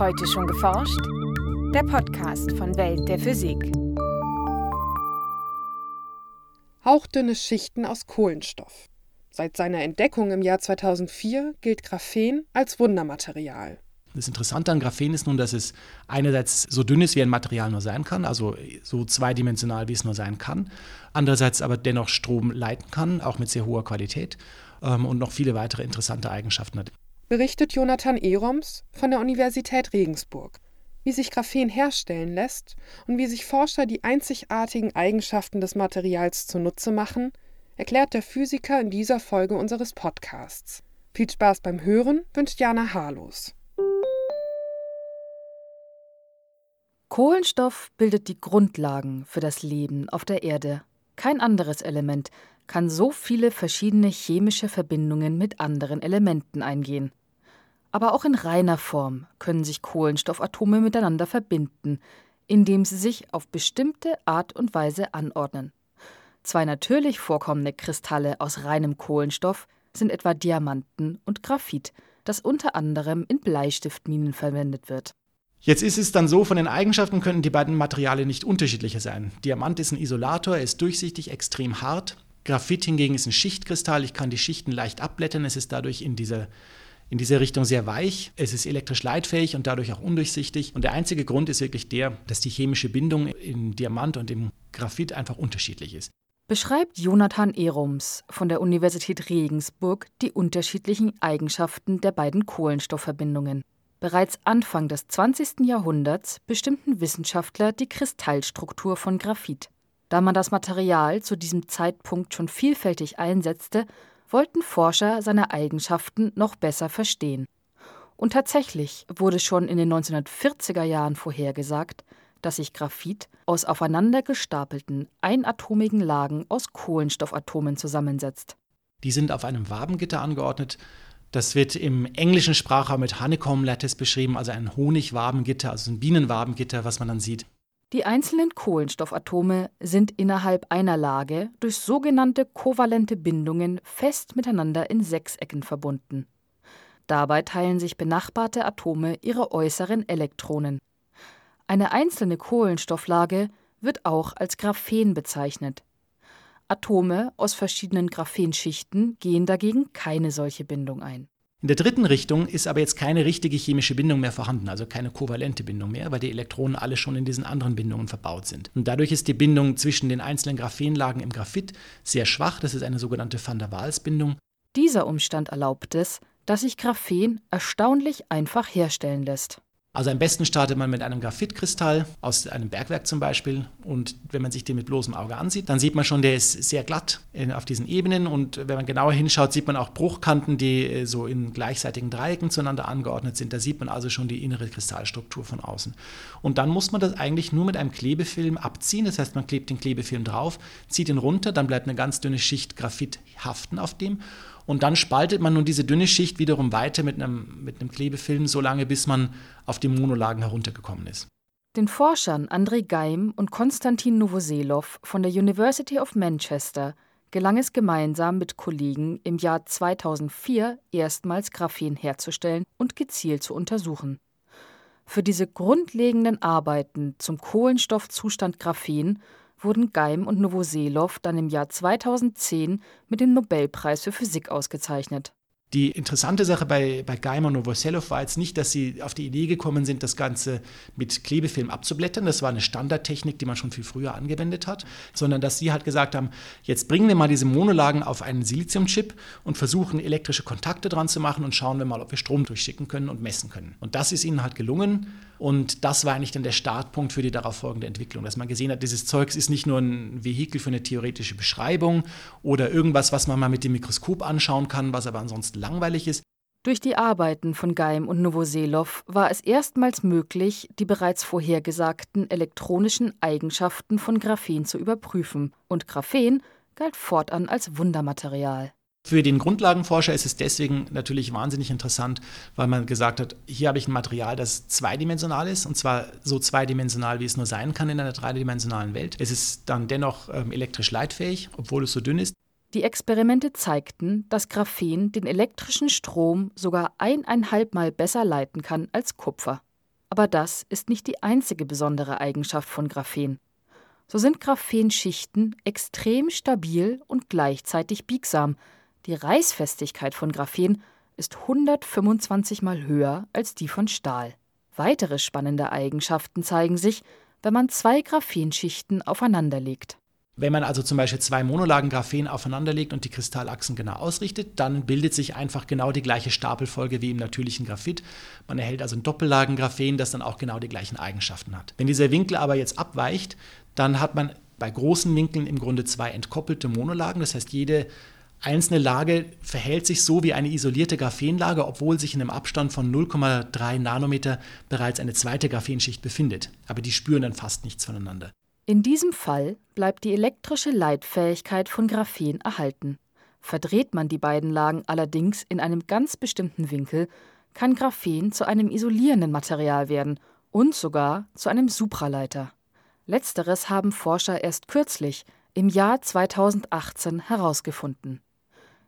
Heute schon geforscht? Der Podcast von Welt der Physik. Hauchdünne Schichten aus Kohlenstoff. Seit seiner Entdeckung im Jahr 2004 gilt Graphen als Wundermaterial. Das Interessante an Graphen ist nun, dass es einerseits so dünn ist, wie ein Material nur sein kann, also so zweidimensional, wie es nur sein kann, andererseits aber dennoch Strom leiten kann, auch mit sehr hoher Qualität ähm, und noch viele weitere interessante Eigenschaften hat. Berichtet Jonathan Eroms von der Universität Regensburg, wie sich Graphen herstellen lässt und wie sich Forscher die einzigartigen Eigenschaften des Materials zunutze machen, erklärt der Physiker in dieser Folge unseres Podcasts. Viel Spaß beim Hören wünscht Jana Harlos. Kohlenstoff bildet die Grundlagen für das Leben auf der Erde. Kein anderes Element kann so viele verschiedene chemische Verbindungen mit anderen Elementen eingehen. Aber auch in reiner Form können sich Kohlenstoffatome miteinander verbinden, indem sie sich auf bestimmte Art und Weise anordnen. Zwei natürlich vorkommende Kristalle aus reinem Kohlenstoff sind etwa Diamanten und Graphit, das unter anderem in Bleistiftminen verwendet wird. Jetzt ist es dann so, von den Eigenschaften könnten die beiden Materialien nicht unterschiedlicher sein. Diamant ist ein Isolator, er ist durchsichtig, extrem hart. Graphit hingegen ist ein Schichtkristall, ich kann die Schichten leicht abblättern, es ist dadurch in dieser in diese Richtung sehr weich. Es ist elektrisch leitfähig und dadurch auch undurchsichtig. Und der einzige Grund ist wirklich der, dass die chemische Bindung in Diamant und im Graphit einfach unterschiedlich ist. Beschreibt Jonathan Ehrums von der Universität Regensburg die unterschiedlichen Eigenschaften der beiden Kohlenstoffverbindungen. Bereits Anfang des 20. Jahrhunderts bestimmten Wissenschaftler die Kristallstruktur von Graphit. Da man das Material zu diesem Zeitpunkt schon vielfältig einsetzte, wollten Forscher seine Eigenschaften noch besser verstehen. Und tatsächlich wurde schon in den 1940er Jahren vorhergesagt, dass sich Graphit aus aufeinander gestapelten, einatomigen Lagen aus Kohlenstoffatomen zusammensetzt. Die sind auf einem Wabengitter angeordnet das wird im englischen Sprachraum mit Honeycomb Lattice beschrieben, also ein Honigwabengitter, also ein Bienenwabengitter, was man dann sieht. Die einzelnen Kohlenstoffatome sind innerhalb einer Lage durch sogenannte kovalente Bindungen fest miteinander in Sechsecken verbunden. Dabei teilen sich benachbarte Atome ihre äußeren Elektronen. Eine einzelne Kohlenstofflage wird auch als Graphen bezeichnet. Atome aus verschiedenen Graphenschichten gehen dagegen keine solche Bindung ein. In der dritten Richtung ist aber jetzt keine richtige chemische Bindung mehr vorhanden, also keine kovalente Bindung mehr, weil die Elektronen alle schon in diesen anderen Bindungen verbaut sind. Und dadurch ist die Bindung zwischen den einzelnen Graphenlagen im Graphit sehr schwach. Das ist eine sogenannte Van der Waals-Bindung. Dieser Umstand erlaubt es, dass sich Graphen erstaunlich einfach herstellen lässt. Also am besten startet man mit einem Graphitkristall aus einem Bergwerk zum Beispiel. Und wenn man sich den mit bloßem Auge ansieht, dann sieht man schon, der ist sehr glatt auf diesen Ebenen. Und wenn man genauer hinschaut, sieht man auch Bruchkanten, die äh, so in gleichseitigen Dreiecken zueinander angeordnet sind. Da sieht man also schon die innere Kristallstruktur von außen. Und dann muss man das eigentlich nur mit einem Klebefilm abziehen. Das heißt, man klebt den Klebefilm drauf, zieht ihn runter, dann bleibt eine ganz dünne Schicht Graphit haften auf dem. Und dann spaltet man nun diese dünne Schicht wiederum weiter mit einem, mit einem Klebefilm, so lange bis man auf die Monolagen heruntergekommen ist. Den Forschern Andrei Geim und Konstantin Novoselov von der University of Manchester gelang es gemeinsam mit Kollegen im Jahr 2004 erstmals Graphen herzustellen und gezielt zu untersuchen. Für diese grundlegenden Arbeiten zum Kohlenstoffzustand Graphen wurden Geim und Novoselov dann im Jahr 2010 mit dem Nobelpreis für Physik ausgezeichnet die interessante Sache bei, bei Geimer und Novoselov war jetzt nicht, dass sie auf die Idee gekommen sind, das Ganze mit Klebefilm abzublättern. Das war eine Standardtechnik, die man schon viel früher angewendet hat, sondern dass sie halt gesagt haben, jetzt bringen wir mal diese Monolagen auf einen Siliziumchip und versuchen elektrische Kontakte dran zu machen und schauen wir mal, ob wir Strom durchschicken können und messen können. Und das ist ihnen halt gelungen. Und das war eigentlich dann der Startpunkt für die darauf folgende Entwicklung, dass man gesehen hat, dieses Zeugs ist nicht nur ein Vehikel für eine theoretische Beschreibung oder irgendwas, was man mal mit dem Mikroskop anschauen kann, was aber ansonsten langweilig ist. Durch die Arbeiten von Geim und Novoselov war es erstmals möglich, die bereits vorhergesagten elektronischen Eigenschaften von Graphen zu überprüfen, und Graphen galt fortan als Wundermaterial. Für den Grundlagenforscher ist es deswegen natürlich wahnsinnig interessant, weil man gesagt hat, hier habe ich ein Material, das zweidimensional ist, und zwar so zweidimensional, wie es nur sein kann in einer dreidimensionalen Welt. Es ist dann dennoch ähm, elektrisch leitfähig, obwohl es so dünn ist. Die Experimente zeigten, dass Graphen den elektrischen Strom sogar eineinhalb Mal besser leiten kann als Kupfer. Aber das ist nicht die einzige besondere Eigenschaft von Graphen. So sind Graphenschichten extrem stabil und gleichzeitig biegsam. Die Reißfestigkeit von Graphen ist 125 mal höher als die von Stahl. Weitere spannende Eigenschaften zeigen sich, wenn man zwei Graphenschichten aufeinanderlegt. Wenn man also zum Beispiel zwei Monolagen Graphen aufeinanderlegt und die Kristallachsen genau ausrichtet, dann bildet sich einfach genau die gleiche Stapelfolge wie im natürlichen Graphit. Man erhält also ein Doppellagen Graphen, das dann auch genau die gleichen Eigenschaften hat. Wenn dieser Winkel aber jetzt abweicht, dann hat man bei großen Winkeln im Grunde zwei entkoppelte Monolagen. Das heißt, jede einzelne Lage verhält sich so wie eine isolierte Graphenlage, obwohl sich in einem Abstand von 0,3 Nanometer bereits eine zweite Graphenschicht befindet. Aber die spüren dann fast nichts voneinander. In diesem Fall bleibt die elektrische Leitfähigkeit von Graphen erhalten. Verdreht man die beiden Lagen allerdings in einem ganz bestimmten Winkel, kann Graphen zu einem isolierenden Material werden und sogar zu einem Supraleiter. Letzteres haben Forscher erst kürzlich, im Jahr 2018, herausgefunden.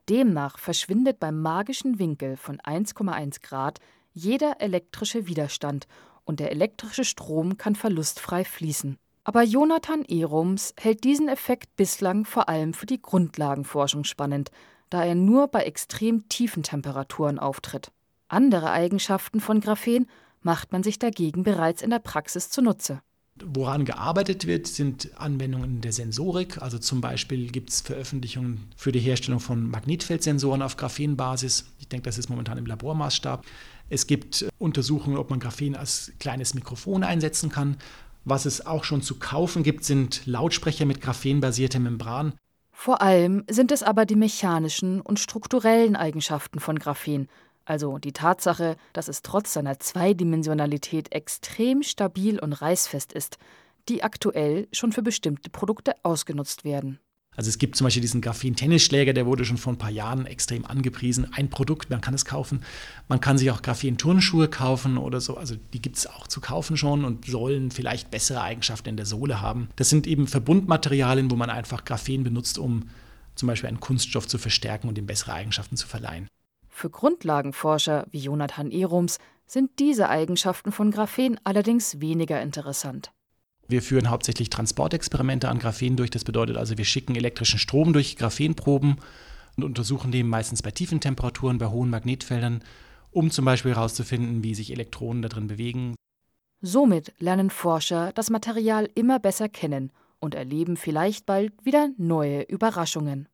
Demnach verschwindet beim magischen Winkel von 1,1 Grad jeder elektrische Widerstand und der elektrische Strom kann verlustfrei fließen. Aber Jonathan Ehrums hält diesen Effekt bislang vor allem für die Grundlagenforschung spannend, da er nur bei extrem tiefen Temperaturen auftritt. Andere Eigenschaften von Graphen macht man sich dagegen bereits in der Praxis zunutze. Woran gearbeitet wird, sind Anwendungen der Sensorik. Also zum Beispiel gibt es Veröffentlichungen für die Herstellung von Magnetfeldsensoren auf Graphenbasis. Ich denke, das ist momentan im Labormaßstab. Es gibt Untersuchungen, ob man Graphen als kleines Mikrofon einsetzen kann. Was es auch schon zu kaufen gibt, sind Lautsprecher mit graphenbasierter Membran. Vor allem sind es aber die mechanischen und strukturellen Eigenschaften von Graphen, also die Tatsache, dass es trotz seiner Zweidimensionalität extrem stabil und reißfest ist, die aktuell schon für bestimmte Produkte ausgenutzt werden. Also es gibt zum Beispiel diesen Graphen-Tennisschläger, der wurde schon vor ein paar Jahren extrem angepriesen. Ein Produkt, man kann es kaufen. Man kann sich auch Graphen-Turnschuhe kaufen oder so. Also die gibt es auch zu kaufen schon und sollen vielleicht bessere Eigenschaften in der Sohle haben. Das sind eben Verbundmaterialien, wo man einfach Graphen benutzt, um zum Beispiel einen Kunststoff zu verstärken und ihm bessere Eigenschaften zu verleihen. Für Grundlagenforscher wie Jonathan Ehrums sind diese Eigenschaften von Graphen allerdings weniger interessant. Wir führen hauptsächlich Transportexperimente an Graphen durch. Das bedeutet also, wir schicken elektrischen Strom durch Graphenproben und untersuchen den meistens bei tiefen Temperaturen, bei hohen Magnetfeldern, um zum Beispiel herauszufinden, wie sich Elektronen darin bewegen. Somit lernen Forscher das Material immer besser kennen und erleben vielleicht bald wieder neue Überraschungen.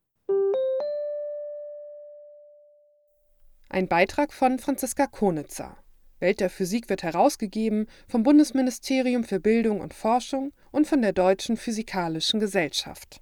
Ein Beitrag von Franziska Konitzer. Welt der Physik wird herausgegeben vom Bundesministerium für Bildung und Forschung und von der Deutschen Physikalischen Gesellschaft